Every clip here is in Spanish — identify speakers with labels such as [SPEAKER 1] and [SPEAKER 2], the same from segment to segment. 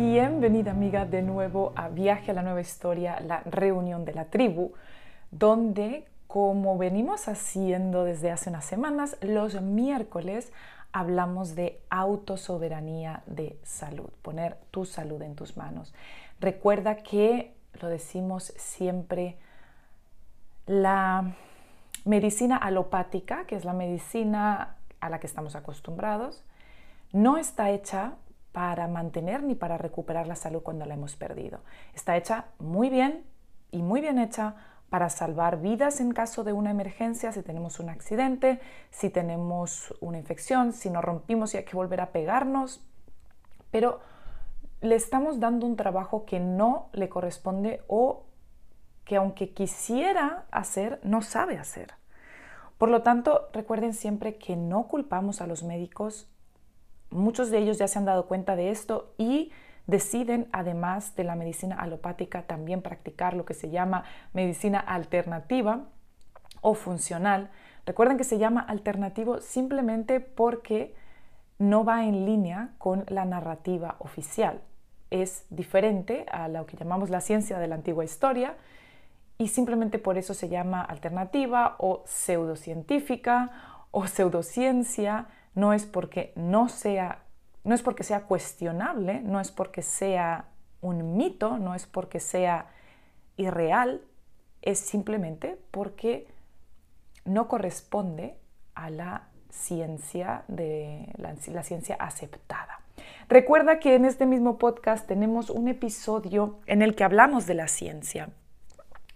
[SPEAKER 1] Bienvenida amiga de nuevo a Viaje a la Nueva Historia, la reunión de la tribu, donde como venimos haciendo desde hace unas semanas, los miércoles hablamos de autosoberanía de salud, poner tu salud en tus manos. Recuerda que, lo decimos siempre, la medicina alopática, que es la medicina a la que estamos acostumbrados, no está hecha para mantener ni para recuperar la salud cuando la hemos perdido. Está hecha muy bien y muy bien hecha para salvar vidas en caso de una emergencia, si tenemos un accidente, si tenemos una infección, si nos rompimos y hay que volver a pegarnos, pero le estamos dando un trabajo que no le corresponde o que aunque quisiera hacer, no sabe hacer. Por lo tanto, recuerden siempre que no culpamos a los médicos Muchos de ellos ya se han dado cuenta de esto y deciden, además de la medicina alopática, también practicar lo que se llama medicina alternativa o funcional. Recuerden que se llama alternativo simplemente porque no va en línea con la narrativa oficial. Es diferente a lo que llamamos la ciencia de la antigua historia y simplemente por eso se llama alternativa o pseudocientífica o pseudociencia no es porque no sea, no es porque sea cuestionable, no es porque sea un mito, no es porque sea irreal, es simplemente porque no corresponde a la ciencia de la, la, ciencia aceptada. Recuerda que en este mismo podcast tenemos un episodio en el que hablamos de la ciencia.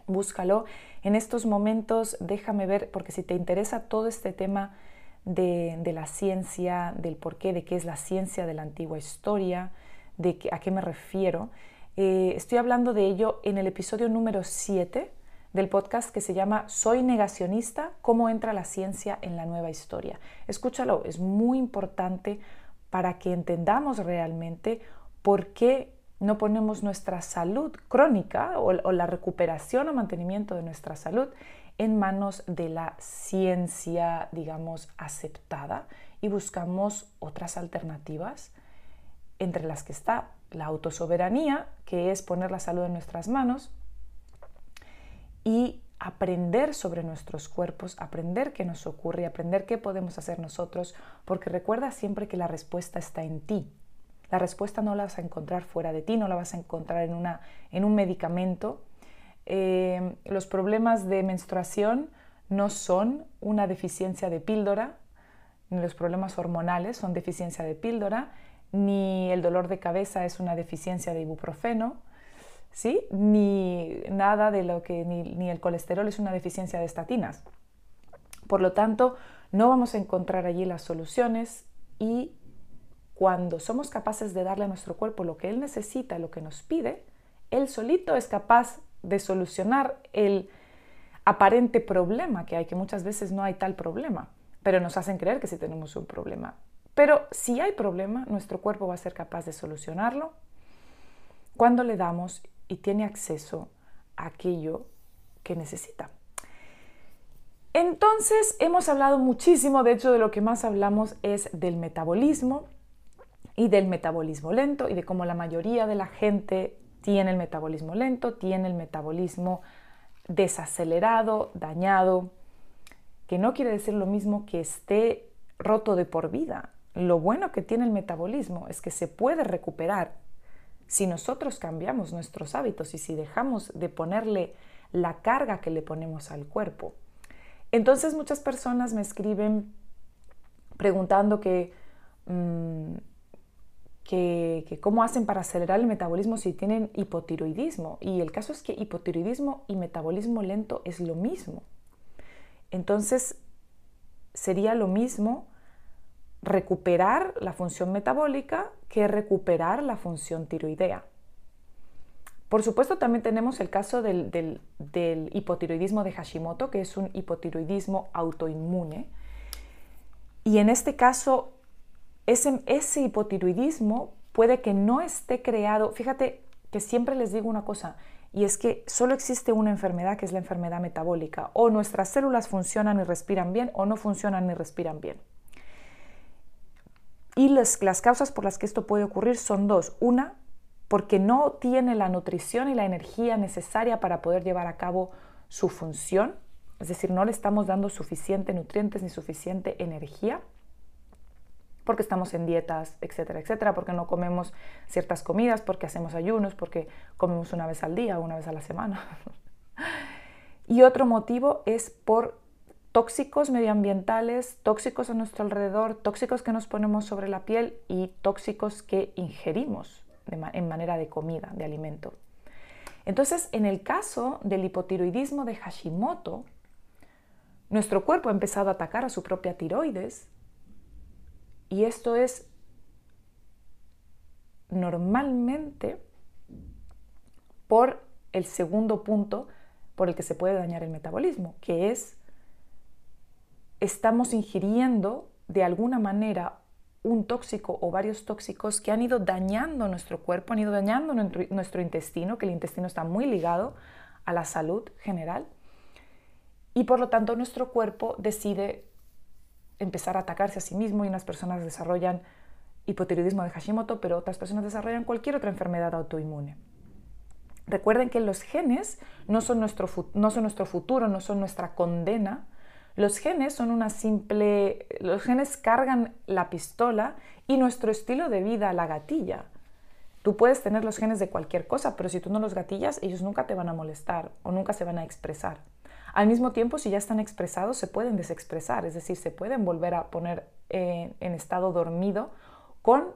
[SPEAKER 1] Búscalo. En estos momentos déjame ver, porque si te interesa todo este tema de, la ciencia, del porqué, de qué es la ciencia de la antigua historia, de a qué me refiero. Eh, estoy hablando de ello en el episodio número 7 del podcast que se llama Soy negacionista, cómo entra la ciencia en la nueva historia. Escúchalo, es muy importante para que entendamos realmente por qué no ponemos nuestra salud crónica o la recuperación o mantenimiento de nuestra salud en manos de la ciencia, digamos, aceptada y buscamos otras alternativas, entre las que está la autosoberanía, que es poner la salud en nuestras manos, y aprender sobre nuestros cuerpos, aprender qué nos ocurre, aprender qué podemos hacer nosotros, porque recuerda siempre que la respuesta está en ti. La respuesta no la vas a encontrar fuera de ti, no la vas a encontrar en, una, en un medicamento, Em, los problemas de menstruación no son una deficiencia de píldora, ni los problemas hormonales son deficiencia de píldora, ni el dolor de cabeza es una deficiencia de ibuprofeno, ¿sí? ni nada de lo que, ni, ni el colesterol es una deficiencia de estatinas. Por lo tanto, no vamos a encontrar allí las soluciones y cuando somos capaces de darle a nuestro cuerpo lo que él necesita, lo que nos pide, él solito es capaz de solucionar el aparente problema que hay, que muchas veces no hay tal problema, pero nos hacen creer que sí tenemos un problema. Pero si hay problema, nuestro cuerpo va a ser capaz de solucionarlo cuando le damos y tiene acceso a aquello que necesita. Entonces, hemos hablado muchísimo, de hecho, de lo que más hablamos es del metabolismo y del metabolismo lento y de cómo la mayoría de la gente tiene el metabolismo lento, tiene el metabolismo desacelerado, dañado, que no quiere decir lo mismo que esté roto de por vida. Lo bueno que tiene el metabolismo es que se puede recuperar si nosotros cambiamos nuestros hábitos y si dejamos de ponerle la carga que le ponemos al cuerpo. Entonces muchas personas me escriben preguntando que, mm, que, cómo hacen para acelerar el metabolismo si tienen hipotiroidismo. Y el caso es que hipotiroidismo y metabolismo lento es lo mismo. Entonces sería lo mismo recuperar la función metabólica que recuperar la función tiroidea. Por supuesto, también tenemos el caso del, hipotiroidismo de Hashimoto, que es un hipotiroidismo autoinmune. Y en este caso, ese, hipotiroidismo puede que no esté creado. Fíjate que siempre les digo una cosa, y es que solo existe una enfermedad que es la enfermedad metabólica. O nuestras células funcionan y respiran bien o no funcionan y respiran bien. Y las causas por las que esto puede ocurrir son dos. Una, porque no tiene la nutrición y la energía necesaria para poder llevar a cabo su función, es decir, no le estamos dando suficiente nutrientes ni suficiente energía, porque estamos en dietas, etcétera, etcétera, porque no comemos ciertas comidas, porque hacemos ayunos, porque comemos una vez al día una vez a la semana. y otro motivo es por tóxicos medioambientales, tóxicos a nuestro alrededor, tóxicos que nos ponemos sobre la piel y tóxicos que ingerimos en manera de comida, de alimento. Entonces, en el caso del hipotiroidismo de Hashimoto, nuestro cuerpo ha empezado a atacar a su propia tiroides y esto es normalmente por el segundo punto por el que se puede dañar el metabolismo, que es estamos ingiriendo de alguna manera un tóxico o varios tóxicos que han ido dañando nuestro cuerpo, han ido dañando nuestro intestino, que el intestino está muy ligado a la salud general. Y por lo tanto nuestro cuerpo decide empezar a atacarse a sí mismo y unas personas desarrollan hipotiroidismo de Hashimoto, pero otras personas desarrollan cualquier otra enfermedad autoinmune. Recuerden que los genes no son nuestro, no son nuestro futuro, no son nuestra condena, los genes son una simple... Los genes cargan la pistola y nuestro estilo de vida la gatilla. Tú puedes tener los genes de cualquier cosa, pero si tú no los gatillas, ellos nunca te van a molestar o nunca se van a expresar. Al mismo tiempo, si ya están expresados, se pueden desexpresar, es decir, se pueden volver a poner en estado dormido con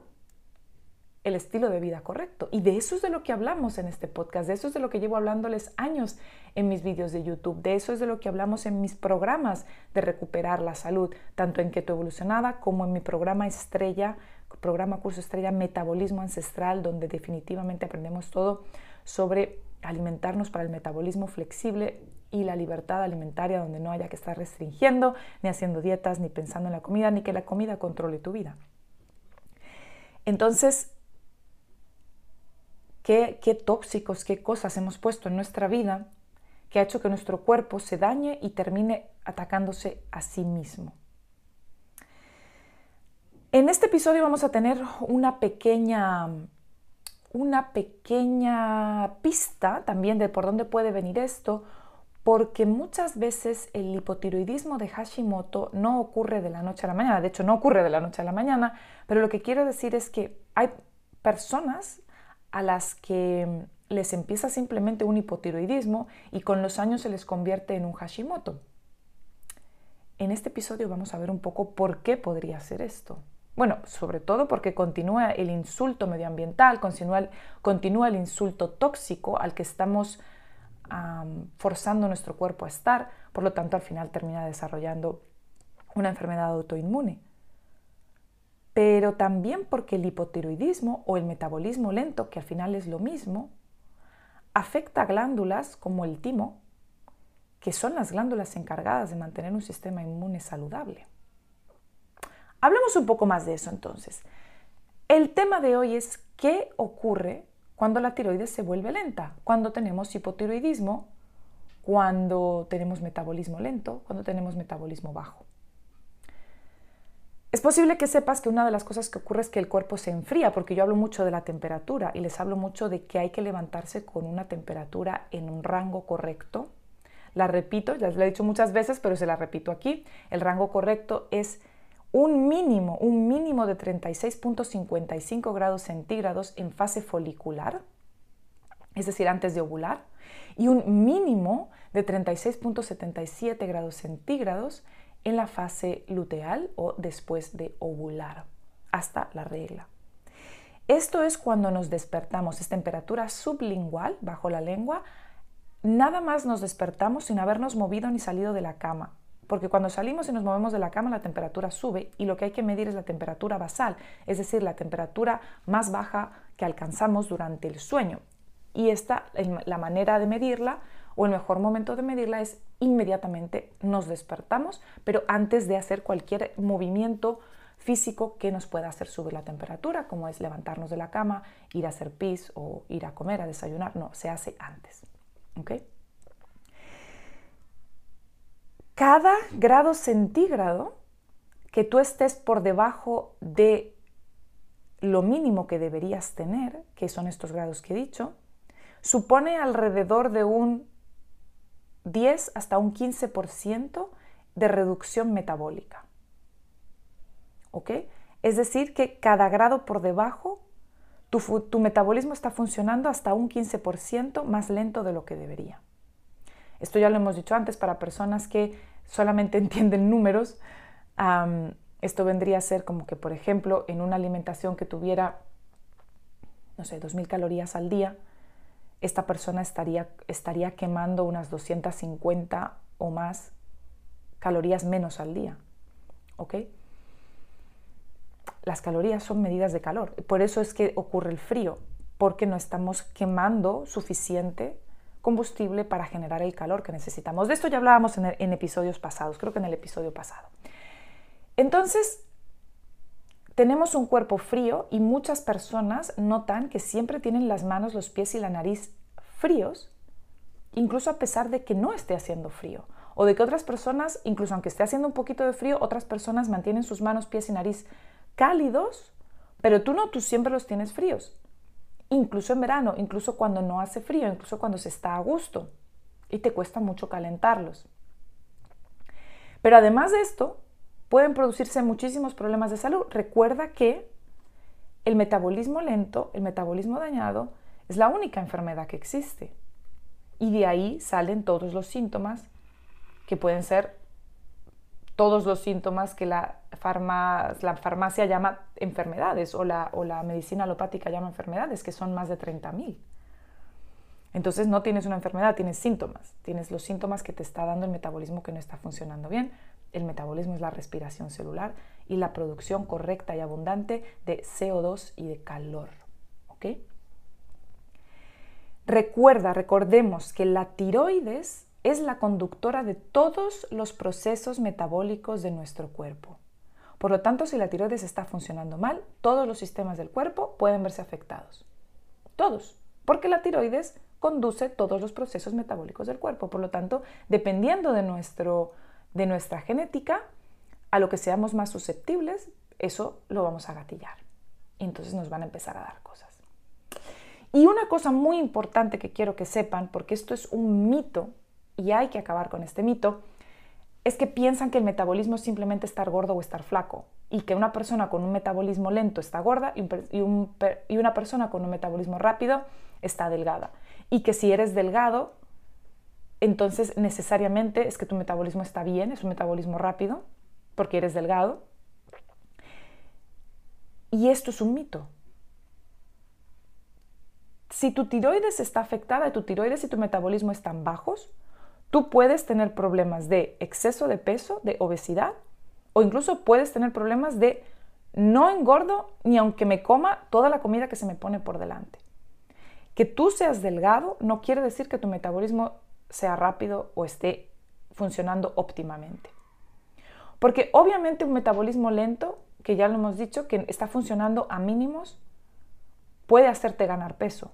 [SPEAKER 1] el estilo de vida correcto. Y de eso es de lo que hablamos en este podcast, de eso es de lo que llevo hablándoles años en mis vídeos de YouTube, de eso es de lo que hablamos en mis programas de recuperar la salud, tanto en Keto Evolucionada como en mi programa estrella, programa curso estrella Metabolismo Ancestral, donde definitivamente aprendemos todo sobre alimentarnos para el metabolismo flexible y la libertad alimentaria donde no haya que estar restringiendo, ni haciendo dietas, ni pensando en la comida, ni que la comida controle tu vida. Entonces, qué, tóxicos, qué cosas hemos puesto en nuestra vida que ha hecho que nuestro cuerpo se dañe y termine atacándose a sí mismo. En este episodio vamos a tener una pequeña, una pequeña pista también de por dónde puede venir esto, porque muchas veces el hipotiroidismo de Hashimoto no ocurre de la noche a la mañana, de hecho no ocurre de la noche a la mañana, pero lo que quiero decir es que hay personas a las que les empieza simplemente un hipotiroidismo y con los años se les convierte en un Hashimoto. En este episodio vamos a ver un poco por qué podría ser esto. Bueno, sobre todo porque continúa el insulto medioambiental, continúa, continúa el insulto tóxico al que estamos forzando nuestro cuerpo a estar, por lo tanto al final termina desarrollando una enfermedad autoinmune pero también porque el hipotiroidismo o el metabolismo lento, que al final es lo mismo, afecta a glándulas como el timo, que son las glándulas encargadas de mantener un sistema inmune saludable. Hablemos un poco más de eso entonces. El tema de hoy es qué ocurre cuando la tiroides se vuelve lenta, cuando tenemos hipotiroidismo, cuando tenemos metabolismo lento, cuando tenemos metabolismo bajo. Es posible que sepas que una de las cosas que ocurre es que el cuerpo se enfría, porque yo hablo mucho de la temperatura y les hablo mucho de que hay que levantarse con una temperatura en un rango correcto. La repito, ya lo he dicho muchas veces, pero se la repito aquí. El rango correcto es un mínimo, un mínimo de 36.55 grados centígrados en fase folicular, es decir, antes de ovular, y un mínimo de 36.77 grados centígrados en la fase luteal o después de ovular, hasta la regla. Esto es cuando nos despertamos, es temperatura sublingual bajo la lengua, nada más nos despertamos sin habernos movido ni salido de la cama. Porque cuando salimos y nos movemos de la cama la temperatura sube y lo que hay que medir es la temperatura basal, es decir, la temperatura más baja que alcanzamos durante el sueño. Y esta, la manera de medirla o el mejor momento de medirla es inmediatamente nos despertamos, pero antes de hacer cualquier movimiento físico que nos pueda hacer subir la temperatura, como es levantarnos de la cama, ir a hacer pis o ir a comer, a desayunar. No, se hace antes. Cada grado centígrado que tú estés por debajo de lo mínimo que deberías tener, que son estos grados que he dicho, supone alrededor de un 10 hasta un 15% de reducción metabólica. ¿Ok? Es decir, que cada grado por debajo, tu, tu metabolismo está funcionando hasta un 15% más lento de lo que debería. Esto ya lo hemos dicho antes para personas que solamente entienden números. esto vendría a ser como que, por ejemplo, en una alimentación que tuviera, no sé, 2.000 calorías al día, esta persona estaría, estaría quemando unas 250 o más calorías menos al día. ¿Ok? Las calorías son medidas de calor. Por eso es que ocurre el frío, porque no estamos quemando suficiente combustible para generar el calor que necesitamos. De esto ya hablábamos en, episodios pasados, creo que en el episodio pasado. Entonces, tenemos un cuerpo frío y muchas personas notan que siempre tienen las manos, los pies y la nariz fríos, incluso a pesar de que no esté haciendo frío. O de que otras personas, incluso aunque esté haciendo un poquito de frío, otras personas mantienen sus manos, pies y nariz cálidos, pero tú no, tú siempre los tienes fríos incluso en verano, incluso cuando no hace frío, incluso cuando se está a gusto y te cuesta mucho calentarlos. Pero además de esto, pueden producirse muchísimos problemas de salud. Recuerda que el metabolismo lento, el metabolismo dañado, es la única enfermedad que existe. Y de ahí salen todos los síntomas que pueden ser todos los síntomas que la, la farmacia llama enfermedades o la, o la, medicina alopática llama enfermedades, que son más de 30.000. Entonces no tienes una enfermedad, tienes síntomas. Tienes los síntomas que te está dando el metabolismo que no está funcionando bien. El metabolismo es la respiración celular y la producción correcta y abundante de CO2 y de calor. ¿Ok? Recuerda, recordemos que la tiroides es la conductora de todos los procesos metabólicos de nuestro cuerpo. Por lo tanto, si la tiroides está funcionando mal, todos los sistemas del cuerpo pueden verse afectados. Todos, porque la tiroides conduce todos los procesos metabólicos del cuerpo. Por lo tanto, dependiendo de, nuestro, de nuestra genética, a lo que seamos más susceptibles, eso lo vamos a gatillar. Y entonces nos van a empezar a dar cosas. Y una cosa muy importante que quiero que sepan, porque esto es un mito y hay que acabar con este mito, es que piensan que el metabolismo es simplemente estar gordo o estar flaco y que una persona con un metabolismo lento está gorda y, y una persona con un metabolismo rápido está delgada. Y que si eres delgado, entonces necesariamente es que tu metabolismo está bien, es un metabolismo rápido, porque eres delgado. Y esto es un mito. Si tu tiroides está afectada, tu tiroides y tu metabolismo están bajos, Tú puedes tener problemas de exceso de peso, de obesidad, o incluso puedes tener problemas de no engordo ni aunque me coma toda la comida que se me pone por delante. Que tú seas delgado no quiere decir que tu metabolismo sea rápido o esté funcionando óptimamente. Porque obviamente un metabolismo lento, que ya lo hemos dicho, que está funcionando a mínimos, puede hacerte ganar peso.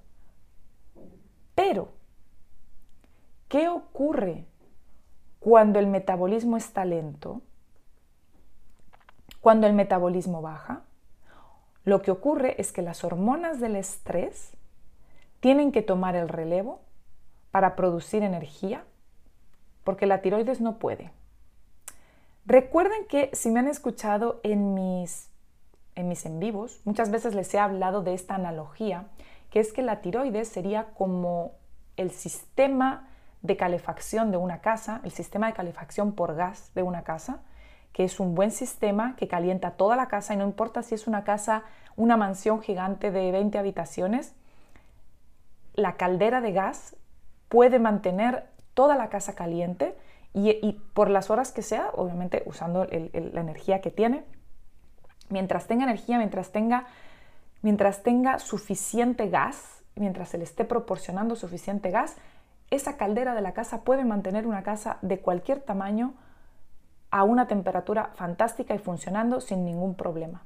[SPEAKER 1] Pero ¿Qué ocurre cuando el metabolismo está lento? Cuando el metabolismo baja, lo que ocurre es que las hormonas del estrés tienen que tomar el relevo para producir energía, porque la tiroides no puede. Recuerden que si me han escuchado en mis, en mis en vivos, muchas veces les he hablado de esta analogía, que es que la tiroides sería como el sistema de calefacción de una casa, el sistema de calefacción por gas de una casa, que es un buen sistema que calienta toda la casa y no importa si es una casa, una mansión gigante de 20 habitaciones, la caldera de gas puede mantener toda la casa caliente y, por las horas que sea, obviamente usando la energía que tiene, mientras tenga energía, mientras tenga, mientras tenga suficiente gas, mientras se le esté proporcionando suficiente gas, esa caldera de la casa puede mantener una casa de cualquier tamaño a una temperatura fantástica y funcionando sin ningún problema.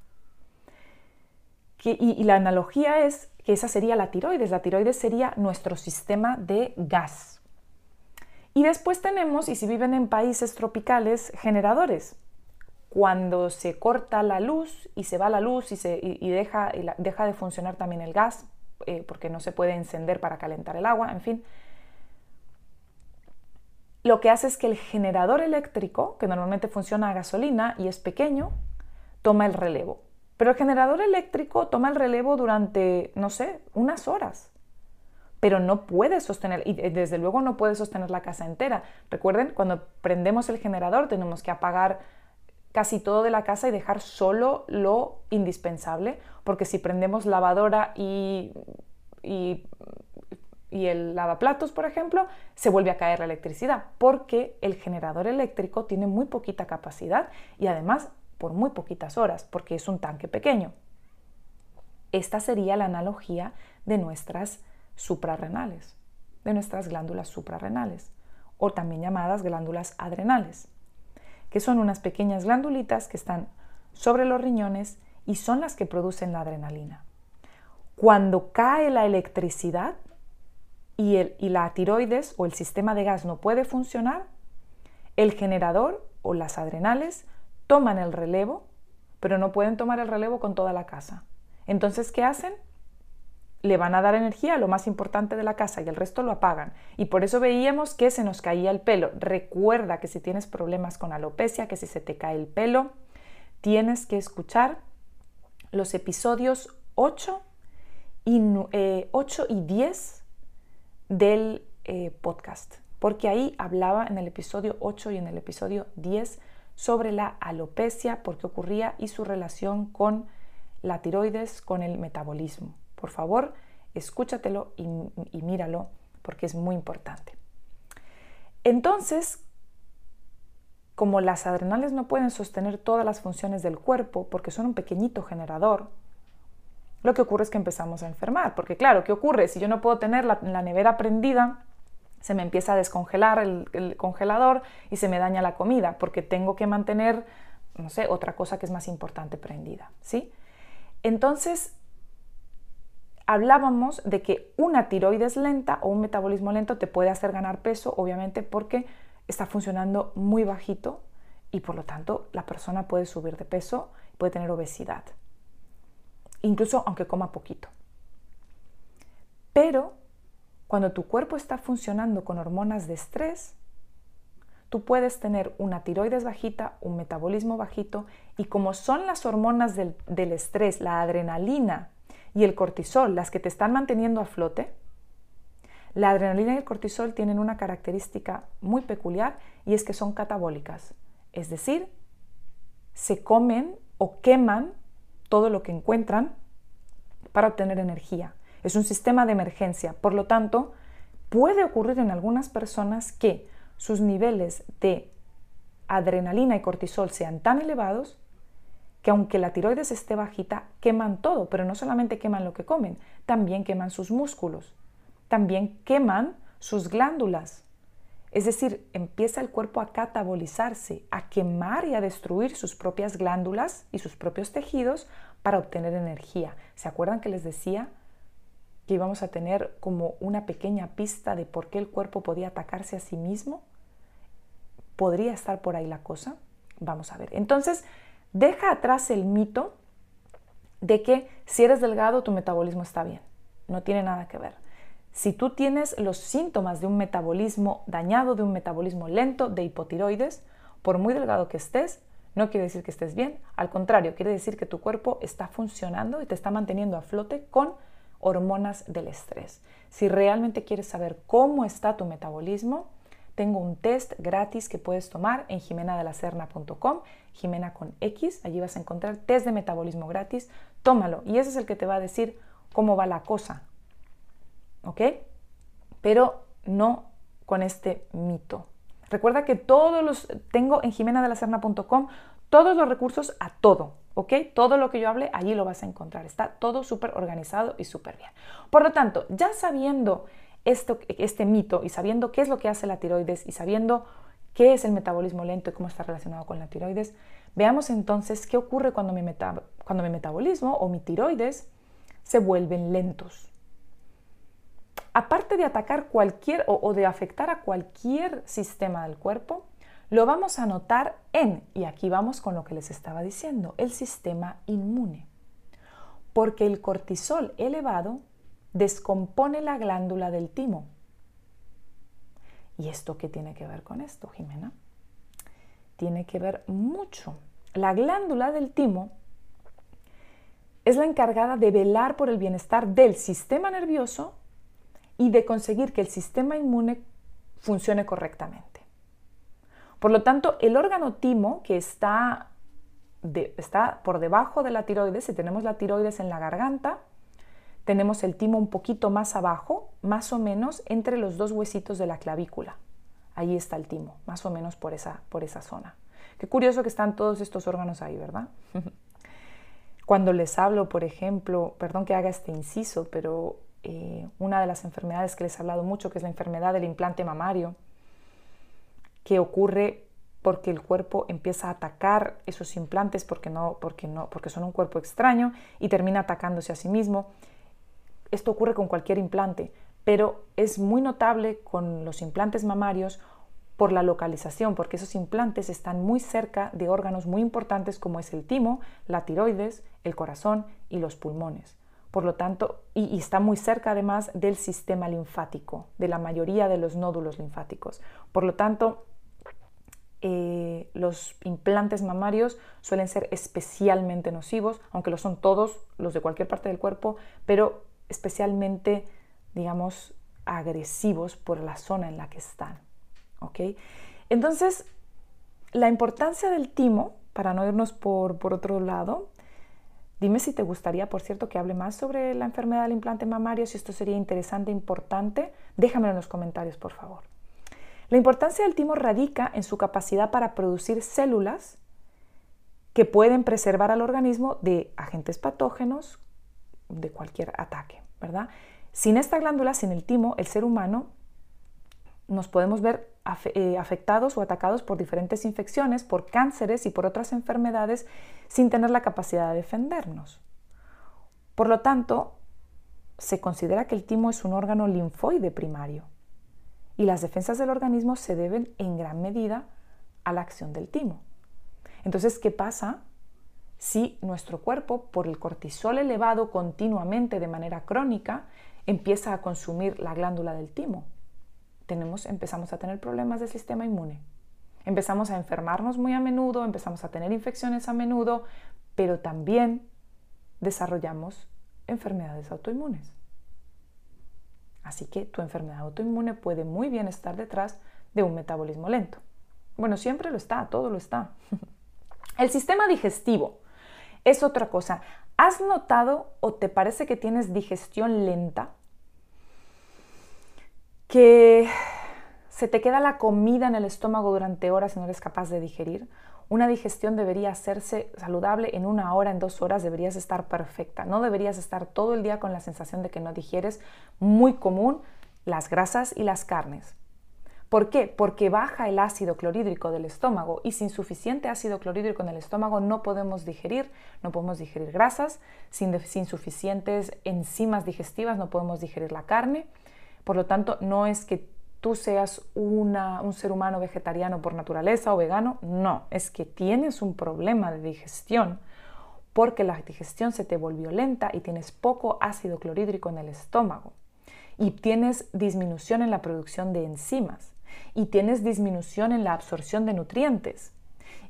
[SPEAKER 1] y, la analogía es que esa sería la tiroides. La tiroides sería nuestro sistema de gas. Y después tenemos, y si viven en países tropicales, generadores. Cuando se corta la luz y se va la luz y, se, deja, deja, de funcionar también el gas, eh, porque no se puede encender para calentar el agua, en fin, lo que hace es que el generador eléctrico, que normalmente funciona a gasolina y es pequeño, toma el relevo. Pero el generador eléctrico toma el relevo durante, no sé, unas horas. Pero no puede sostener, y desde luego no puede sostener la casa entera. Recuerden, cuando prendemos el generador tenemos que apagar casi todo de la casa y dejar solo lo indispensable, porque si prendemos lavadora y, y y el lavaplatos, por ejemplo, se vuelve a caer la electricidad porque el generador eléctrico tiene muy poquita capacidad y además por muy poquitas horas porque es un tanque pequeño. Esta sería la analogía de nuestras suprarrenales, de nuestras glándulas suprarrenales o también llamadas glándulas adrenales, que son unas pequeñas glándulitas que están sobre los riñones y son las que producen la adrenalina. Cuando cae la electricidad, y, el, y la tiroides o el sistema de gas no puede funcionar, el generador o las adrenales toman el relevo, pero no pueden tomar el relevo con toda la casa. Entonces, ¿qué hacen? Le van a dar energía a lo más importante de la casa y el resto lo apagan. Y por eso veíamos que se nos caía el pelo. Recuerda que si tienes problemas con alopecia, que si se te cae el pelo, tienes que escuchar los episodios 8 y, 8 y 10 del eh, podcast, porque ahí hablaba en el episodio 8 y en el episodio 10 sobre la alopecia, por qué ocurría y su relación con la tiroides, con el metabolismo. Por favor, escúchatelo y, y míralo porque es muy importante. Entonces, como las adrenales no pueden sostener todas las funciones del cuerpo porque son un pequeñito generador, lo que ocurre es que empezamos a enfermar, porque claro, ¿qué ocurre? Si yo no puedo tener la, nevera prendida, se me empieza a descongelar el, congelador y se me daña la comida, porque tengo que mantener, no sé, otra cosa que es más importante prendida, ¿sí? Entonces, hablábamos de que una tiroides lenta o un metabolismo lento te puede hacer ganar peso, obviamente porque está funcionando muy bajito y por lo tanto la persona puede subir de peso, puede tener obesidad incluso aunque coma poquito. Pero cuando tu cuerpo está funcionando con hormonas de estrés, tú puedes tener una tiroides bajita, un metabolismo bajito, y como son las hormonas del, estrés, la adrenalina y el cortisol las que te están manteniendo a flote, la adrenalina y el cortisol tienen una característica muy peculiar y es que son catabólicas, es decir, se comen o queman todo lo que encuentran para obtener energía. Es un sistema de emergencia. Por lo tanto, puede ocurrir en algunas personas que sus niveles de adrenalina y cortisol sean tan elevados que aunque la tiroides esté bajita, queman todo, pero no solamente queman lo que comen, también queman sus músculos, también queman sus glándulas, es decir, empieza el cuerpo a catabolizarse, a quemar y a destruir sus propias glándulas y sus propios tejidos para obtener energía. ¿Se acuerdan que les decía que íbamos a tener como una pequeña pista de por qué el cuerpo podía atacarse a sí mismo? ¿Podría estar por ahí la cosa? Vamos a ver. Entonces, deja atrás el mito de que si eres delgado tu metabolismo está bien. No tiene nada que ver. Si tú tienes los síntomas de un metabolismo dañado, de un metabolismo lento, de hipotiroides, por muy delgado que estés, no quiere decir que estés bien, al contrario, quiere decir que tu cuerpo está funcionando y te está manteniendo a flote con hormonas del estrés. Si realmente quieres saber cómo está tu metabolismo, tengo un test gratis que puedes tomar en jimenadelacerna.com, Jimena con X, allí vas a encontrar test de metabolismo gratis, tómalo y ese es el que te va a decir cómo va la cosa. ¿Ok? Pero no con este mito. Recuerda que todos los tengo en jimenadelacerna.com todos los recursos a todo, ¿ok? Todo lo que yo hable, allí lo vas a encontrar. Está todo súper organizado y súper bien. Por lo tanto, ya sabiendo esto, este mito y sabiendo qué es lo que hace la tiroides y sabiendo qué es el metabolismo lento y cómo está relacionado con la tiroides, veamos entonces qué ocurre cuando mi, cuando mi metabolismo o mi tiroides se vuelven lentos aparte de atacar cualquier o, de afectar a cualquier sistema del cuerpo, lo vamos a notar en, y aquí vamos con lo que les estaba diciendo, el sistema inmune. Porque el cortisol elevado descompone la glándula del timo. ¿Y esto qué tiene que ver con esto, Jimena? Tiene que ver mucho. La glándula del timo es la encargada de velar por el bienestar del sistema nervioso y de conseguir que el sistema inmune funcione correctamente. Por lo tanto, el órgano timo que está, está por debajo de la tiroides, si tenemos la tiroides en la garganta, tenemos el timo un poquito más abajo, más o menos entre los dos huesitos de la clavícula. Ahí está el timo, más o menos por esa, por esa zona. Qué curioso que están todos estos órganos ahí, ¿verdad? Cuando les hablo, por ejemplo, perdón que haga este inciso, pero eh, una de las enfermedades que les he hablado mucho, que es la enfermedad del implante mamario, que ocurre porque el cuerpo empieza a atacar esos implantes porque, no, porque, no, porque son un cuerpo extraño y termina atacándose a sí mismo. Esto ocurre con cualquier implante, pero es muy notable con los implantes mamarios por la localización, porque esos implantes están muy cerca de órganos muy importantes como es el timo, la tiroides, el corazón y los pulmones. Por lo tanto, y, está muy cerca además del sistema linfático, de la mayoría de los nódulos linfáticos. Por lo tanto, eh, los implantes mamarios suelen ser especialmente nocivos, aunque lo son todos los de cualquier parte del cuerpo, pero especialmente, digamos, agresivos por la zona en la que están. Entonces, la importancia del timo, para no irnos por, por otro lado, Dime si te gustaría, por cierto, que hable más sobre la enfermedad del implante mamario, si esto sería interesante, importante. Déjamelo en los comentarios, por favor. La importancia del timo radica en su capacidad para producir células que pueden preservar al organismo de agentes patógenos, de cualquier ataque, ¿verdad? Sin esta glándula, sin el timo, el ser humano nos podemos ver eh, afectados o atacados por diferentes infecciones, por cánceres y por otras enfermedades sin tener la capacidad de defendernos. Por lo tanto, se considera que el timo es un órgano linfoide primario y las defensas del organismo se deben en gran medida a la acción del timo. Entonces, ¿qué pasa si nuestro cuerpo, por el cortisol elevado continuamente de manera crónica, empieza a consumir la glándula del timo? Empezamos a tener problemas del sistema inmune. Empezamos a enfermarnos muy a menudo, empezamos a tener infecciones a menudo, pero también desarrollamos enfermedades autoinmunes. Así que tu enfermedad autoinmune puede muy bien estar detrás de un metabolismo lento. Bueno, siempre lo está, todo lo está. El sistema digestivo es otra cosa. ¿Has notado o te parece que tienes digestión lenta? Que se te queda la comida en el estómago durante horas y no eres capaz de digerir. Una digestión debería hacerse saludable en una hora, en dos horas, deberías estar perfecta. No deberías estar todo el día con la sensación de que no digieres. Muy común las grasas y las carnes. ¿Por qué? Porque baja el ácido clorhídrico del estómago y sin suficiente ácido clorhídrico en el estómago no podemos digerir, no podemos digerir grasas, sin, sin suficientes enzimas digestivas no podemos digerir la carne por lo tanto, no es que tú seas un ser humano vegetariano por naturaleza o vegano, no, es que tienes un problema de digestión porque la digestión se te volvió lenta y tienes poco ácido clorhídrico en el estómago. Y tienes disminución en la producción de enzimas. Y tienes disminución en la absorción de nutrientes.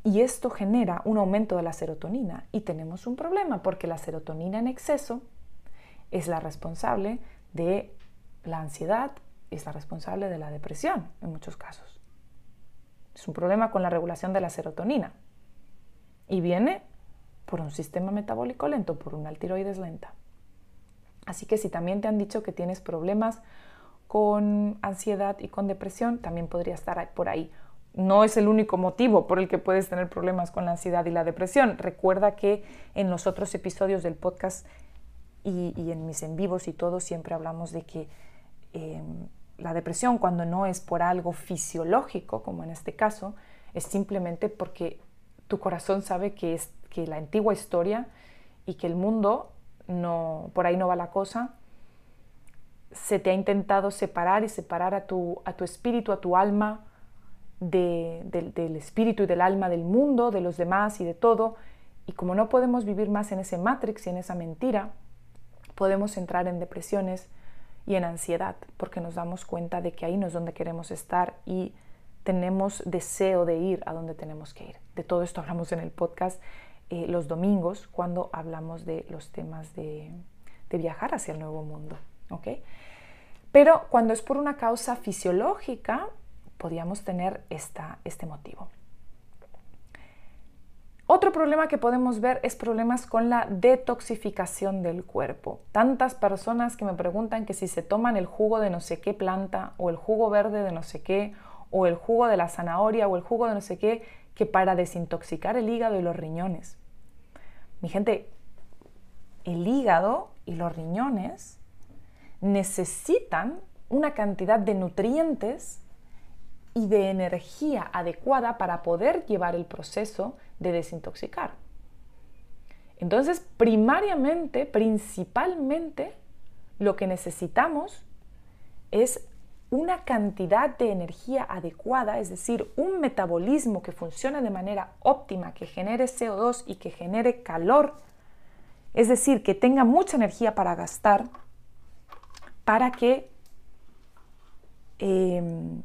[SPEAKER 1] Y esto genera un aumento de la serotonina. Y tenemos un problema porque la serotonina en exceso es la responsable de la ansiedad, es la responsable de la depresión en muchos casos. Es un problema con la regulación de la serotonina y viene por un sistema metabólico lento, por una tiroides lenta. Así que si también te han dicho que tienes problemas con ansiedad y con depresión, también podría estar por ahí no es el único motivo por el que puedes tener problemas con la ansiedad y la depresión. Recuerda que en los otros episodios del podcast y, en mis en vivos y todo siempre hablamos de que em, la depresión cuando no es por algo fisiológico, como en este caso, es simplemente porque tu corazón sabe que, es, que la antigua historia y que el mundo, no, por ahí no va la cosa, se te ha intentado separar y separar a tu, a tu espíritu, a tu alma, del espíritu y del alma del mundo, de los demás y de todo. Y como no podemos vivir más en ese matrix y en esa mentira, podemos entrar en depresiones y en ansiedad, porque nos damos cuenta de que ahí no es donde queremos estar y tenemos deseo de ir a donde tenemos que ir. De todo esto hablamos en el podcast eh, los domingos cuando hablamos de los temas de, de viajar hacia el nuevo mundo. ¿okay? Pero cuando es por una causa fisiológica, podíamos tener esta, este motivo. Otro problema que podemos ver es problemas con la detoxificación del cuerpo. Tantas personas que me preguntan que si se toman el jugo de no sé qué planta o el jugo verde de no sé qué o el jugo de la zanahoria o el jugo de no sé qué, que para desintoxicar el hígado y los riñones. Mi gente, el hígado y los riñones necesitan una cantidad de nutrientes y de energía adecuada para poder llevar el proceso de desintoxicar. Entonces, primariamente, principalmente, lo que necesitamos es una cantidad de energía adecuada, es decir, un metabolismo que funcione de manera óptima, que genere CO2 y que genere calor, es decir, que tenga mucha energía para gastar, para que em,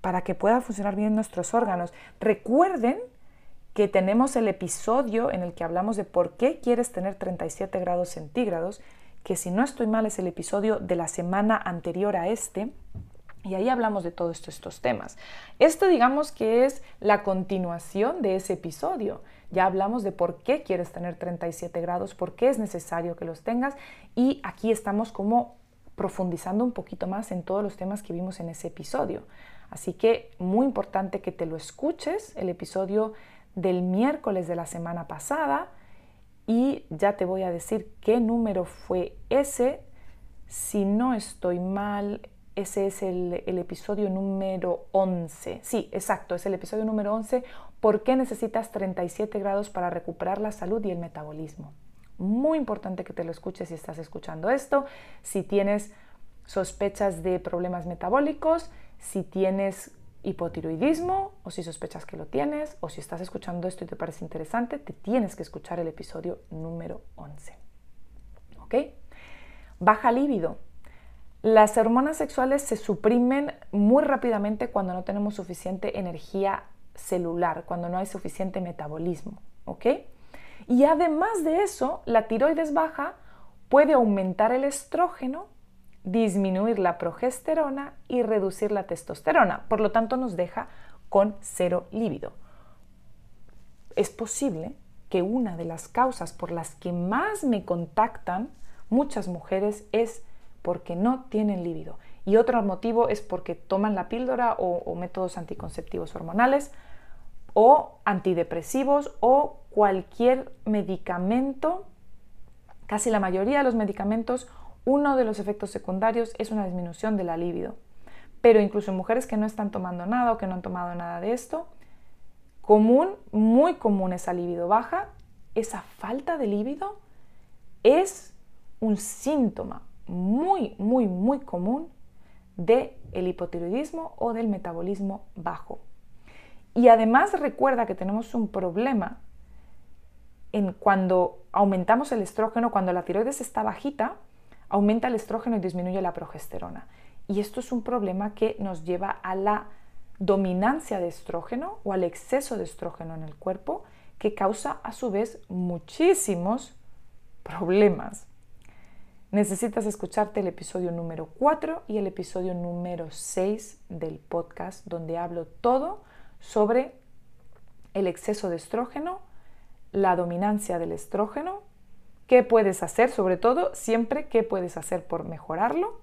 [SPEAKER 1] para que puedan funcionar bien nuestros órganos. Recuerden que tenemos el episodio en el que hablamos de por qué quieres tener 37 grados centígrados, que si no estoy mal es el episodio de la semana anterior a este, y ahí hablamos de todos estos temas. Esto digamos que es la continuación de ese episodio. Ya hablamos de por qué quieres tener 37 grados, por qué es necesario que los tengas y aquí estamos como profundizando un poquito más en todos los temas que vimos en ese episodio. Así que muy importante que te lo escuches, el episodio del miércoles de la semana pasada, y ya te voy a decir qué número fue ese. Si no estoy mal, ese es el, episodio número 11. Sí, exacto, es el episodio número 11. ¿Por qué necesitas 37 grados para recuperar la salud y el metabolismo? Muy importante que te lo escuches si estás escuchando esto. Si tienes sospechas de problemas metabólicos, si tienes hipotiroidismo o si sospechas que lo tienes o si estás escuchando esto y te parece interesante, te tienes que escuchar el episodio número 11. ¿Ok? Baja líbido. Las hormonas sexuales se suprimen muy rápidamente cuando no tenemos suficiente energía celular, cuando no hay suficiente metabolismo. ¿Ok? Y además de eso, la tiroides baja puede aumentar el estrógeno disminuir la progesterona y reducir la testosterona. Por lo tanto, nos deja con cero líbido. Es posible que una de las causas por las que más me contactan muchas mujeres es porque no tienen líbido. Y otro motivo es porque toman la píldora o, o métodos anticonceptivos hormonales o antidepresivos o cualquier medicamento, casi la mayoría de los medicamentos uno de los efectos secundarios es una disminución de la libido. Pero incluso en mujeres que no están tomando nada o que no han tomado nada de esto, común, muy común esa libido baja, esa falta de libido es un síntoma muy, muy, muy común del el hipotiroidismo o del metabolismo bajo. Y además recuerda que tenemos un problema en cuando aumentamos el estrógeno, cuando la tiroides está bajita, aumenta el estrógeno y disminuye la progesterona. Y esto es un problema que nos lleva a la dominancia de estrógeno o al exceso de estrógeno en el cuerpo que causa a su vez muchísimos problemas. Necesitas escucharte el episodio número 4 y el episodio número 6 del podcast donde hablo todo sobre el exceso de estrógeno, la dominancia del estrógeno, qué puedes hacer, sobre todo siempre qué puedes hacer por mejorarlo.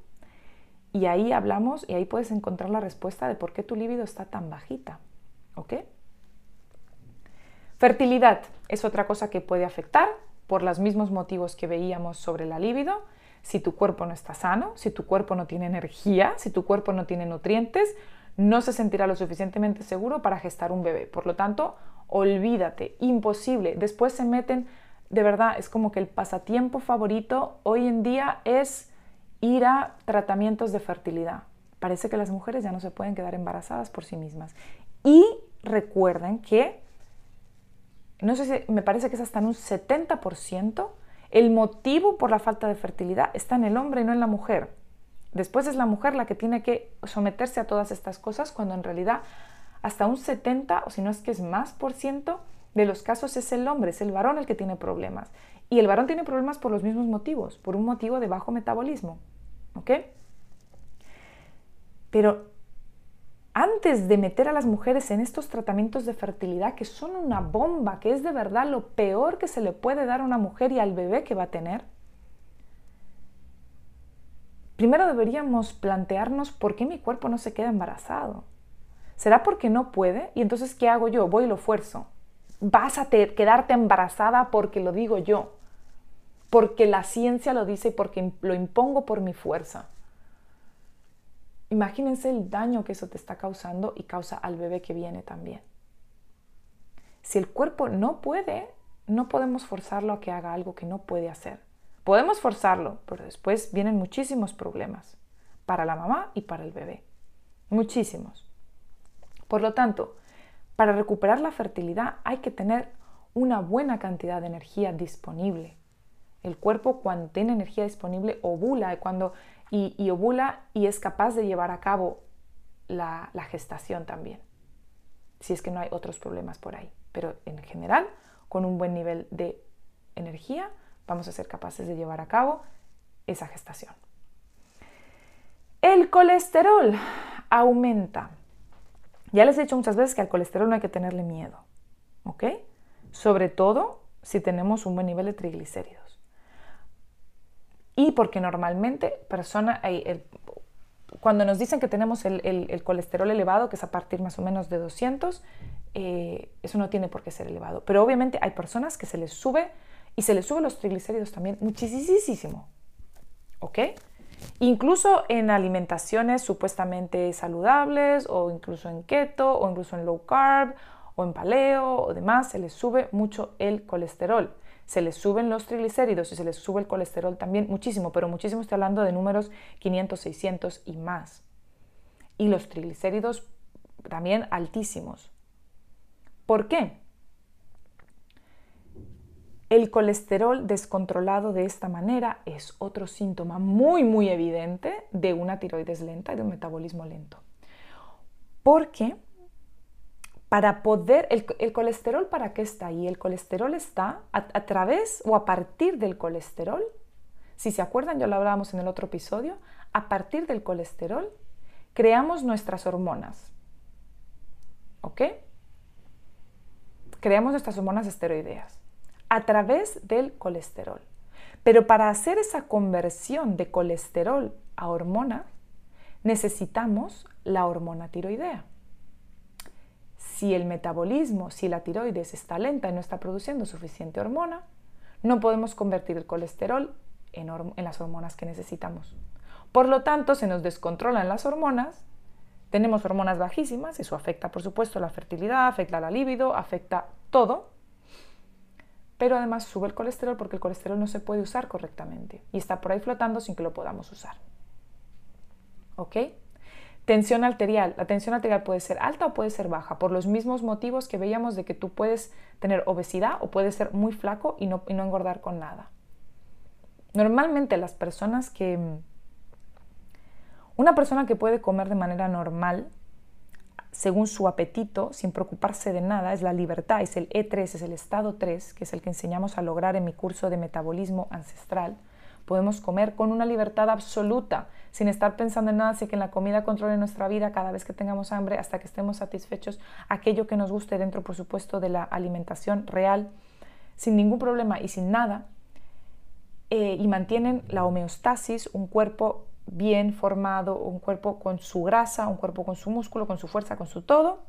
[SPEAKER 1] Y ahí hablamos y ahí puedes encontrar la respuesta de por qué tu libido está tan bajita. ¿Ok? Fertilidad es otra cosa que puede afectar por los mismos motivos que veíamos sobre la libido. Si tu cuerpo no está sano, si tu cuerpo no tiene energía, si tu cuerpo no tiene nutrientes, no se sentirá lo suficientemente seguro para gestar un bebé. Por lo tanto, olvídate, imposible. Después se meten, de verdad, es como que el pasatiempo favorito hoy en día es ir a tratamientos de fertilidad. Parece que las mujeres ya no se pueden quedar embarazadas por sí mismas. Y recuerden que no sé si me parece que es hasta en un 70%, el motivo por la falta de fertilidad está en el hombre y no en la mujer. Después es la mujer la que tiene que someterse a todas estas cosas cuando en realidad hasta un 70 o si no es que es más por ciento de los casos es el hombre, es el varón el que tiene problemas. Y el varón tiene problemas por los mismos motivos, por un motivo de bajo metabolismo. ¿Ok? Pero antes de meter a las mujeres en estos tratamientos de fertilidad que son una bomba, que es de verdad lo peor que se le puede dar a una mujer y al bebé que va a tener, primero deberíamos plantearnos por qué mi cuerpo no se queda embarazado. ¿Será porque no puede? Y entonces, ¿qué hago yo? Voy y lo fuerzo. Vas a quedarte embarazada porque lo digo yo, porque la ciencia lo dice y porque lo impongo por mi fuerza. Imagínense el daño que eso te está causando y causa al bebé que viene también. Si el cuerpo no puede, no podemos forzarlo a que haga algo que no puede hacer. Podemos forzarlo, pero después vienen muchísimos problemas para la mamá y para el bebé. Muchísimos. Por lo tanto, para recuperar la fertilidad hay que tener una buena cantidad de energía disponible. El cuerpo cuando tiene energía disponible ovula, cuando y, ovula y es capaz de llevar a cabo la, gestación también, si es que no hay otros problemas por ahí. Pero en general, con un buen nivel de energía, vamos a ser capaces de llevar a cabo esa gestación. El colesterol aumenta. Ya les he dicho muchas veces que al colesterol no hay que tenerle miedo, ¿ok? Sobre todo si tenemos un buen nivel de triglicéridos. Y porque normalmente persona, cuando nos dicen que tenemos el, colesterol elevado, que es a partir más o menos de 200, eh, eso no tiene por qué ser elevado. Pero obviamente hay personas que se les sube y se les sube los triglicéridos también muchísimo. ¿Ok? Incluso en alimentaciones supuestamente saludables o incluso en keto o incluso en low carb o en paleo o demás, se les sube mucho el colesterol se les suben los triglicéridos y se les sube el colesterol también muchísimo, pero muchísimo estoy hablando de números 500, 600 y más. Y los triglicéridos también altísimos. ¿Por qué? El colesterol descontrolado de esta manera es otro síntoma muy, muy evidente de una tiroides lenta y de un metabolismo lento. Porque para poder, el, colesterol, ¿para qué está ahí? El colesterol está a, través o a partir del colesterol. Si se acuerdan, ya lo hablábamos en el otro episodio, a partir del colesterol creamos nuestras hormonas. ¿Ok? Creamos nuestras hormonas esteroideas a través del colesterol. Pero para hacer esa conversión de colesterol a hormona, necesitamos la hormona tiroidea si el metabolismo, si la tiroides está lenta y no está produciendo suficiente hormona, no podemos convertir el colesterol en, las hormonas que necesitamos. Por lo tanto, se nos descontrolan las hormonas, tenemos hormonas bajísimas, eso afecta por supuesto la fertilidad, afecta la libido, afecta todo, pero además sube el colesterol porque el colesterol no se puede usar correctamente y está por ahí flotando sin que lo podamos usar. ¿Ok? Tensión arterial. La tensión arterial puede ser alta o puede ser baja, por los mismos motivos que veíamos de que tú puedes tener obesidad o puedes ser muy flaco y no, engordar con nada. Normalmente las personas que... Una persona que puede comer de manera normal según su apetito, sin preocuparse de nada, es la libertad, es el E3, es el estado 3, que es el que enseñamos a lograr en mi curso de metabolismo ancestral. Podemos comer con una libertad absoluta, sin estar pensando en nada, así que la comida controle nuestra vida cada vez que tengamos hambre, hasta que estemos satisfechos, aquello que nos guste dentro, por supuesto, de la alimentación real, sin ningún problema y sin nada, eh, y mantienen la homeostasis, un cuerpo bien formado, un cuerpo con su grasa, un cuerpo con su músculo, con su fuerza, con su todo,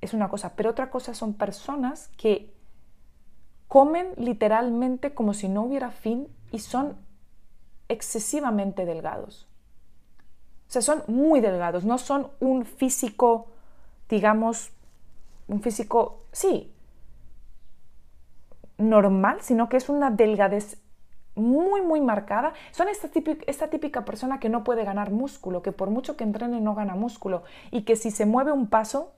[SPEAKER 1] es una cosa. Pero otra cosa son personas que comen literalmente como si no hubiera fin y son excesivamente delgados. O sea, son muy delgados, no son un físico, digamos, un físico, sí, normal, sino que es una delgadez muy, muy marcada, son esta típica, esta típica persona que no puede ganar músculo, que por mucho que entrene no gana músculo y que si se mueve un paso,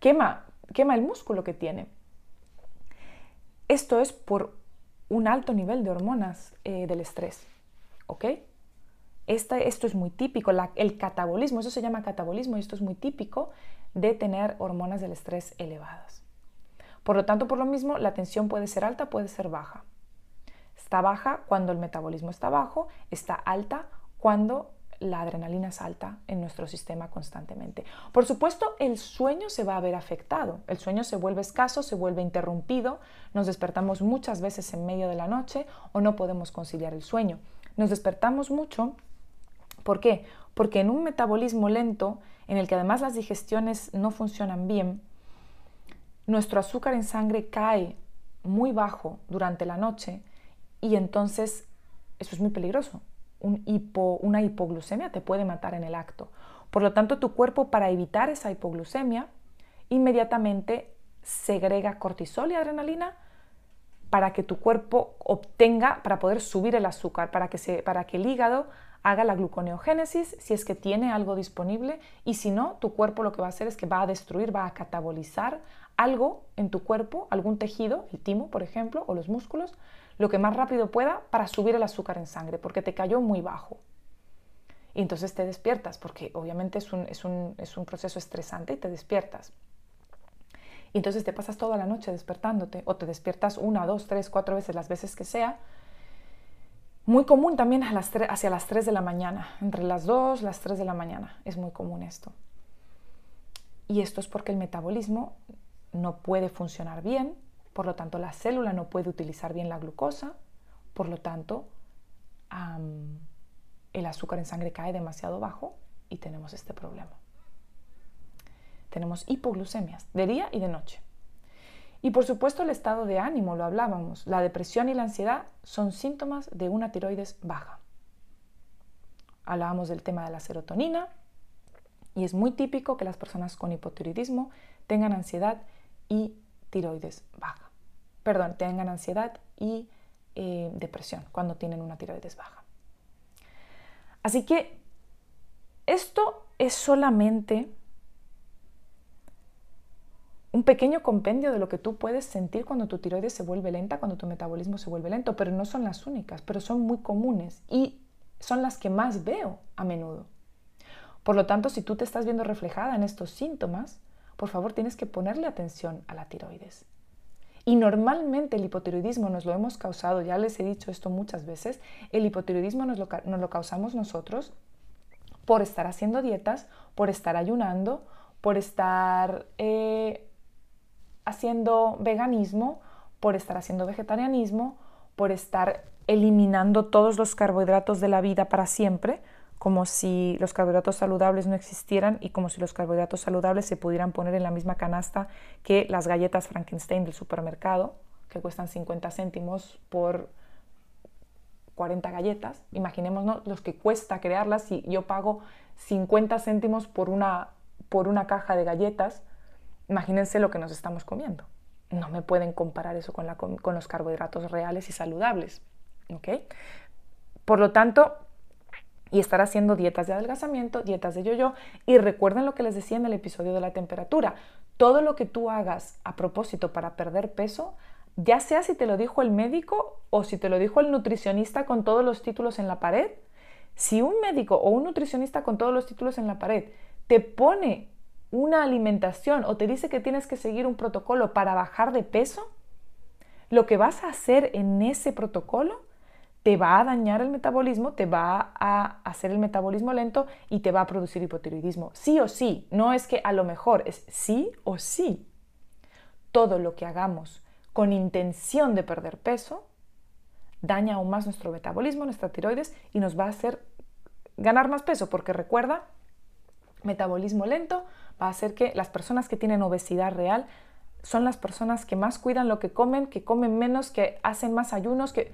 [SPEAKER 1] quema, quema el músculo que tiene. Esto es por un alto nivel de hormonas eh, del estrés. ¿Ok? esto es muy típico, el catabolismo, eso se llama catabolismo y esto es muy típico de tener hormonas del estrés elevadas. Por lo tanto, por lo mismo, la tensión puede ser alta, puede ser baja. Está baja cuando el metabolismo está bajo, está alta cuando la adrenalina es alta en nuestro sistema constantemente. Por supuesto, el sueño se va a ver afectado. El sueño se vuelve escaso, se vuelve interrumpido, nos despertamos muchas veces en medio de la noche o no podemos conciliar el sueño. Nos despertamos mucho. ¿Por qué? Porque en un metabolismo lento, en el que además las digestiones no funcionan bien, nuestro azúcar en sangre cae muy bajo durante la noche y entonces eso es muy peligroso. Una hipoglucemia te puede matar en el acto. Por lo tanto, tu cuerpo para evitar esa hipoglucemia inmediatamente segrega cortisol y adrenalina para que tu cuerpo obtenga, para poder subir el azúcar, para que, se, para que el hígado haga la gluconeogénesis si es que tiene algo disponible y si no, tu cuerpo lo que va a hacer es que va a destruir, va a catabolizar algo en tu cuerpo, algún tejido, el timo, por ejemplo, o los músculos, lo que más rápido pueda para subir el azúcar en sangre, porque te cayó muy bajo. Y entonces te despiertas, porque obviamente es un, es un, es un proceso estresante y te despiertas. Y entonces te pasas toda la noche despertándote, o te despiertas una, dos, tres, cuatro veces, las veces que sea. Muy común también a las hacia las 3 de la mañana, entre las 2 las 3 de la mañana. Es muy común esto. Y esto es porque el metabolismo no puede funcionar bien, por lo tanto la célula no puede utilizar bien la glucosa, por lo tanto el azúcar en sangre cae demasiado bajo y tenemos este problema. Tenemos hipoglucemias de día y de noche. Y por supuesto el estado de ánimo, lo hablábamos. La depresión y la ansiedad son síntomas de una tiroides baja. Hablábamos del tema de la serotonina y es muy típico que las personas con hipotiroidismo tengan ansiedad y tiroides baja. Perdón, tengan ansiedad y eh, depresión cuando tienen una tiroides baja. Así que esto es solamente un pequeño compendio de lo que tú puedes sentir cuando tu tiroides se vuelve lenta, cuando tu metabolismo se vuelve lento, pero no son las únicas, pero son muy comunes y son las que más veo a menudo. Por lo tanto, si tú te estás viendo reflejada en estos síntomas, por favor tienes que ponerle atención a la tiroides. Y normalmente el hipotiroidismo nos lo hemos causado, ya les he dicho esto muchas veces, el hipotiroidismo nos lo, causamos nosotros por estar haciendo dietas, por estar ayunando, por estar eh, haciendo veganismo, por estar haciendo vegetarianismo, por estar eliminando todos los carbohidratos de la vida para siempre, como si los carbohidratos saludables no existieran y como si los carbohidratos saludables se pudieran poner en la misma canasta que las galletas Frankenstein del supermercado, que cuestan 50 céntimos por 40 galletas. Imaginémonos los que cuesta crearlas si yo pago 50 céntimos por una, por una caja de galletas. Imagínense lo que nos estamos comiendo. No me pueden comparar eso con, la, con los carbohidratos reales y saludables. Por lo tanto, y estar haciendo dietas de adelgazamiento, dietas de yo-yo. Y recuerden lo que les decía en el episodio de la temperatura. Todo lo que tú hagas a propósito para perder peso, ya sea si te lo dijo el médico o si te lo dijo el nutricionista con todos los títulos en la pared, si un médico o un nutricionista con todos los títulos en la pared te pone una alimentación o te dice que tienes que seguir un protocolo para bajar de peso, lo que vas a hacer en ese protocolo te va a dañar el metabolismo, te va a hacer el metabolismo lento y te va a producir hipotiroidismo. Sí o sí, no es que a lo mejor, es sí o sí. Todo lo que hagamos con intención de perder peso daña aún más nuestro metabolismo, nuestra tiroides y nos va a hacer ganar más peso, porque recuerda, metabolismo lento va a hacer que las personas que tienen obesidad real son las personas que más cuidan lo que comen, que comen menos, que hacen más ayunos, que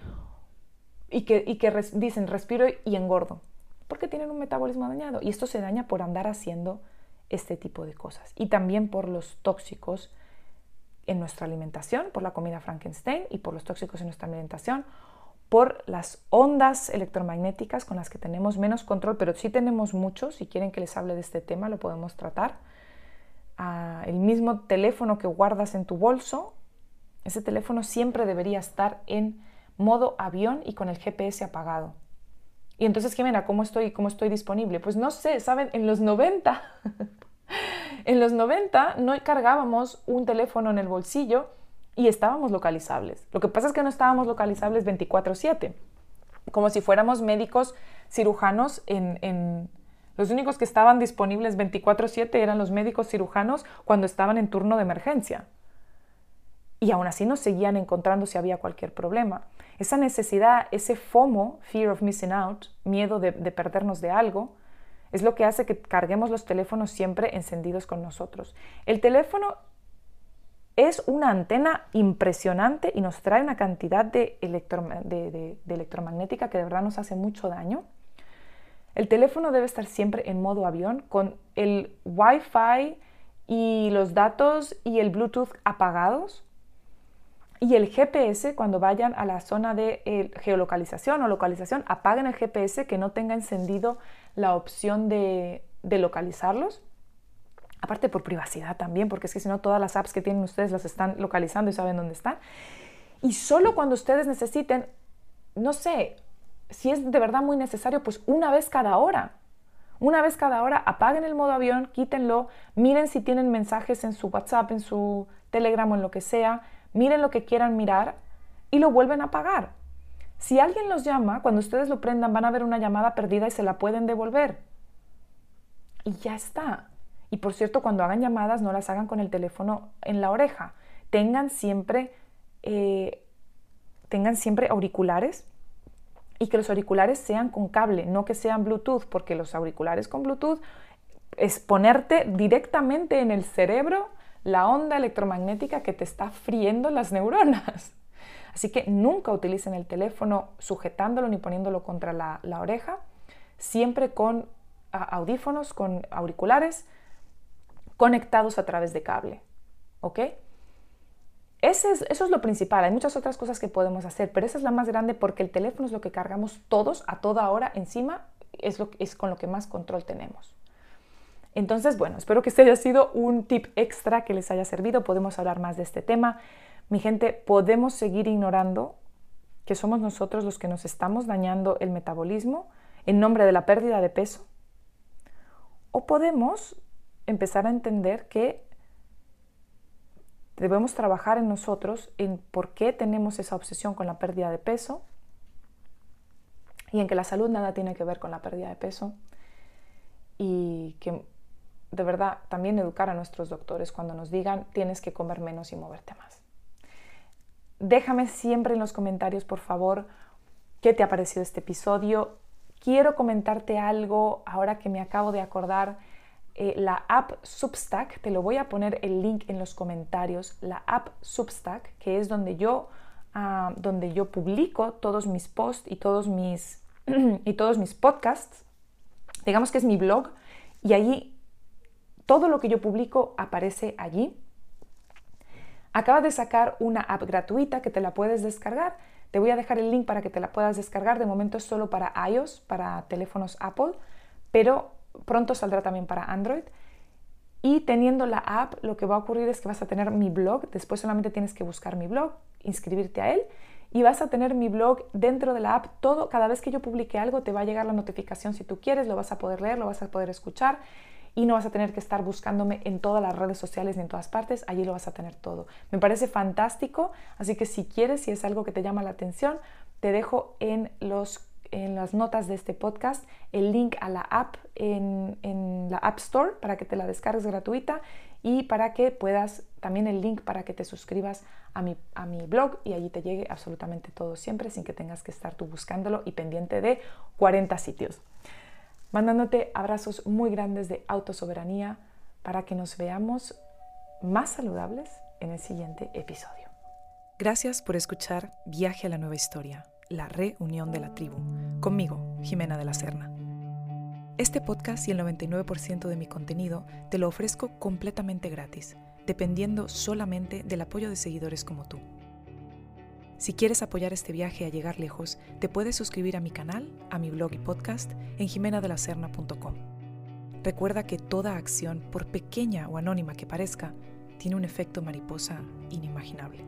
[SPEAKER 1] y que, dicen respiro y engordo, porque tienen un metabolismo dañado. Y esto se daña por andar haciendo este tipo de cosas. Y también por los tóxicos en nuestra alimentación, por la comida Frankenstein y por los tóxicos en nuestra alimentación, por las ondas electromagnéticas con las que tenemos menos control, pero sí tenemos muchos. Si quieren que les hable de este tema, lo podemos tratar. Ah, el mismo teléfono que guardas en tu bolso, ese teléfono siempre debería estar en modo avión y con el GPS apagado. Y entonces, ¿qué mira? ¿Cómo estoy, cómo estoy disponible? Pues no sé, ¿saben? En los 90, en los 90 no cargábamos un teléfono en el bolsillo y estábamos localizables. Lo que pasa es que no estábamos localizables 24/7, como si fuéramos médicos cirujanos en, en... Los únicos que estaban disponibles 24/7 eran los médicos cirujanos cuando estaban en turno de emergencia. Y aún así nos seguían encontrando si había cualquier problema. Esa necesidad, ese FOMO, fear of missing out, miedo de, perdernos de algo, es lo que hace que carguemos los teléfonos siempre encendidos con nosotros. El teléfono es una antena impresionante y nos trae una cantidad de, de, electromagnética que de verdad nos hace mucho daño. El teléfono debe estar siempre en modo avión con el Wi-Fi y los datos y el Bluetooth apagados y el GPS, cuando vayan a la zona de eh, geolocalización o localización, apaguen el GPS que no tenga encendido la opción de, localizarlos. Aparte por privacidad también, porque es que si no todas las apps que tienen ustedes las están localizando y saben dónde están. Y solo cuando ustedes necesiten, no sé, si es de verdad muy necesario, pues una vez cada hora. Una vez cada hora apaguen el modo avión, quítenlo, miren si tienen mensajes en su WhatsApp, en su Telegram o en lo que sea, miren lo que quieran mirar y lo vuelven a pagar. Si alguien los llama, cuando ustedes lo prendan van a ver una llamada perdida y se la pueden devolver. Y ya está. Y por cierto, cuando hagan llamadas no las hagan con el teléfono en la oreja. Tengan siempre, eh, tengan siempre auriculares y que los auriculares sean con cable, no que sean Bluetooth, porque los auriculares con Bluetooth es ponerte directamente en el cerebro la onda electromagnética que te está friendo las neuronas. Así que nunca utilicen el teléfono sujetándolo ni poniéndolo contra la, oreja, siempre con audífonos, con auriculares conectados a través de cable. ¿Ok? Eso es lo principal. Hay muchas otras cosas que podemos hacer, pero esa es la más grande porque el teléfono es lo que cargamos todos a toda hora encima, es, lo, es con lo que más control tenemos. Entonces, bueno, espero que este haya sido un tip extra que les haya servido. Podemos hablar más de este tema. Mi gente, podemos seguir ignorando que somos nosotros los que nos estamos dañando el metabolismo en nombre de la pérdida de peso. O podemos empezar a entender que debemos trabajar en nosotros en por qué tenemos esa obsesión con la pérdida de peso y en que la salud nada tiene que ver con la pérdida de peso y que de verdad también educar a nuestros doctores cuando nos digan tienes que comer menos y moverte más. Déjame siempre en los comentarios, por favor, qué te ha parecido este episodio. Quiero comentarte algo ahora que me acabo de acordar. Eh, la app Substack, te lo voy a poner el link en los comentarios, la app Substack, que es donde yo, ah, donde yo publico todos mis posts y todos mis, y todos mis podcasts. Digamos que es mi blog y allí todo lo que yo publico aparece allí. Acaba de sacar una app gratuita que te la puedes descargar. Te voy a dejar el link para que te la puedas descargar. De momento es solo para iOS, para teléfonos Apple, pero pronto saldrá también para Android. Y teniendo la app, lo que va a ocurrir es que vas a tener mi blog. Después solamente tienes que buscar mi blog, inscribirte a él y vas a tener mi blog dentro de la app. Todo, cada vez que yo publique algo, te va a llegar la notificación si tú quieres, lo vas a poder leer, lo vas a poder escuchar y no vas a tener que estar buscándome en todas las redes sociales ni en todas partes, allí lo vas a tener todo. Me parece fantástico, así que si quieres, si es algo que te llama la atención, te dejo en, los, en las notas de este podcast el link a la app en, en la App Store para que te la descargues gratuita y para que puedas, también el link para que te suscribas a mi, a mi blog y allí te llegue absolutamente todo siempre sin que tengas que estar tú buscándolo y pendiente de 40 sitios mandándote abrazos muy grandes de autosoberanía para que nos veamos más saludables en el siguiente episodio. Gracias por escuchar Viaje a la Nueva Historia, la reunión de la tribu, conmigo, Jimena de la Serna. Este podcast y el 99% de mi contenido te lo ofrezco completamente gratis, dependiendo solamente del apoyo de seguidores como tú. Si quieres apoyar este viaje a llegar lejos, te puedes suscribir a mi canal, a mi blog y podcast en jimenadelacerna.com. Recuerda que toda acción, por pequeña o anónima que parezca, tiene un efecto mariposa inimaginable.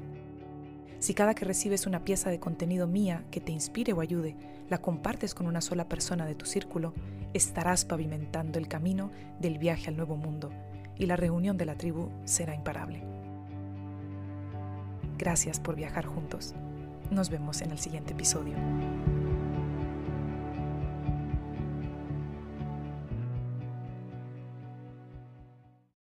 [SPEAKER 1] Si cada que recibes una pieza de contenido mía que te inspire o ayude, la compartes con una sola persona de tu círculo, estarás pavimentando el camino del viaje al nuevo mundo y la reunión de la tribu será imparable. Gracias por viajar juntos. Nos vemos en el siguiente episodio.